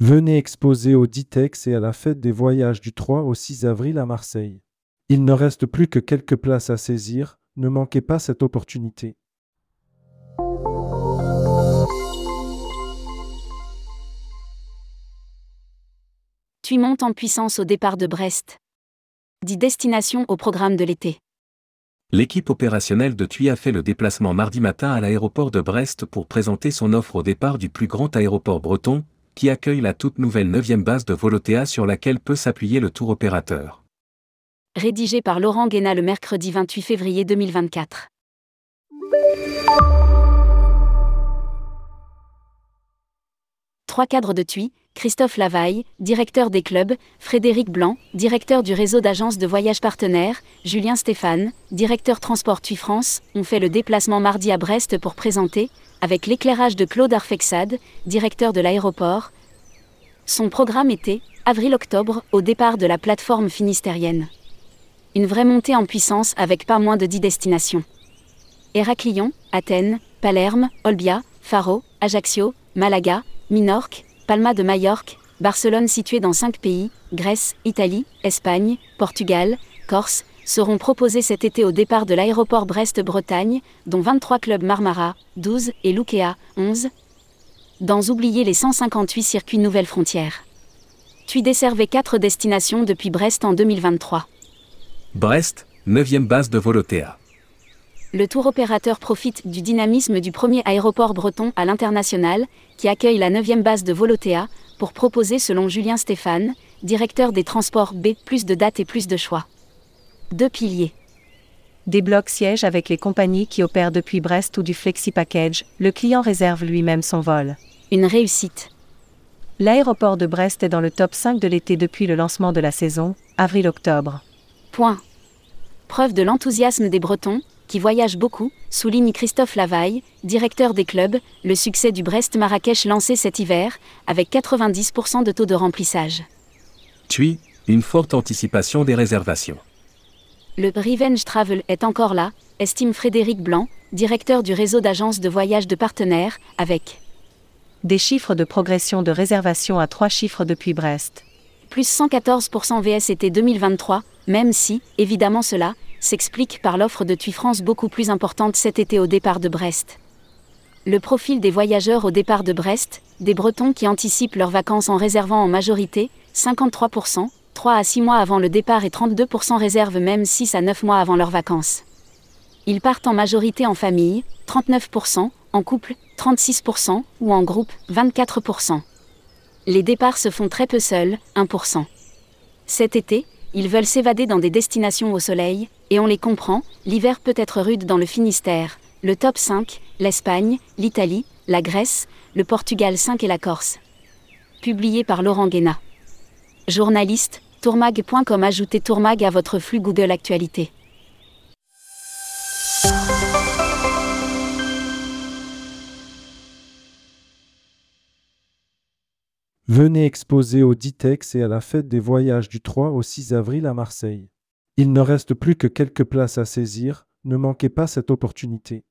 Venez exposer au Ditex et à la fête des voyages du 3 au 6 avril à Marseille. Il ne reste plus que quelques places à saisir, ne manquez pas cette opportunité. TUI monte en puissance au départ de Brest. 10 destinations au programme de l'été. L'équipe opérationnelle de TUI a fait le déplacement mardi matin à l'aéroport de Brest pour présenter son offre au départ du plus grand aéroport breton, qui accueille la toute nouvelle 9e base de Volotea sur laquelle peut s'appuyer le tour opérateur. Rédigé par Laurent Guéna le mercredi 28 février 2024. Cadres de TUI, Christophe Lavaille, directeur des clubs, Frédéric Blanc, directeur du réseau d'agences de voyage partenaires, Julien Stéphane, directeur Transport TUI France, ont fait le déplacement mardi à Brest pour présenter, avec l'éclairage de Claude Arfexade, directeur de l'aéroport, son programme était, avril-octobre, au départ de la plateforme finistérienne. Une vraie montée en puissance avec pas moins de 10 destinations. Héraclion, Athènes, Palerme, Olbia, Faro, Ajaccio, Malaga, Minorque, Palma de Majorque, Barcelone située dans cinq pays, Grèce, Italie, Espagne, Portugal, Corse, seront proposés cet été au départ de l'aéroport Brest-Bretagne, dont 23 clubs Marmara, 12, et Lukea, 11. Dans oublier les 158 circuits nouvelles frontières. TUI desservait 4 destinations depuis Brest en 2023. Brest, 9e base de Volotea. Le tour opérateur profite du dynamisme du premier aéroport breton à l'international, qui accueille la 9e base de Volotea, pour proposer selon Julien Stéphane, directeur des transports B, plus de dates et plus de choix. Deux piliers. Des blocs sièges avec les compagnies qui opèrent depuis Brest ou du Flexi Package, le client réserve lui-même son vol. Une réussite. L'aéroport de Brest est dans le top 5 de l'été depuis le lancement de la saison, avril-octobre. Point. Preuve de l'enthousiasme des Bretons, qui voyagent beaucoup, souligne Christophe Lavaille, directeur des clubs, le succès du Brest-Marrakech lancé cet hiver, avec 90% de taux de remplissage. TUI, une forte anticipation des réservations. Le Revenge Travel est encore là, estime Frédéric Blanc, directeur du réseau d'agences de voyage de partenaires, avec des chiffres de progression de réservation à trois chiffres depuis Brest. Plus 114% VS été 2023, même si, évidemment cela, s'explique par l'offre de TUI France beaucoup plus importante cet été au départ de Brest. Le profil des voyageurs au départ de Brest, des Bretons qui anticipent leurs vacances en réservant en majorité, 53%, 3 à 6 mois avant le départ et 32% réservent même 6 à 9 mois avant leurs vacances. Ils partent en majorité en famille, 39%, en couple, 36%, ou en groupe, 24%. Les départs se font très peu seuls, 1%. Cet été, ils veulent s'évader dans des destinations au soleil, et on les comprend, l'hiver peut être rude dans le Finistère, le top 5, l'Espagne, l'Italie, la Grèce, le Portugal 5 et la Corse. Publié par Laurent Guéna. Journaliste, tourmag.com Ajoutez Tourmag à votre flux Google Actualité. Venez exposer au Ditex et à la fête des voyages du 3 au 6 avril à Marseille. Il ne reste plus que quelques places à saisir, ne manquez pas cette opportunité.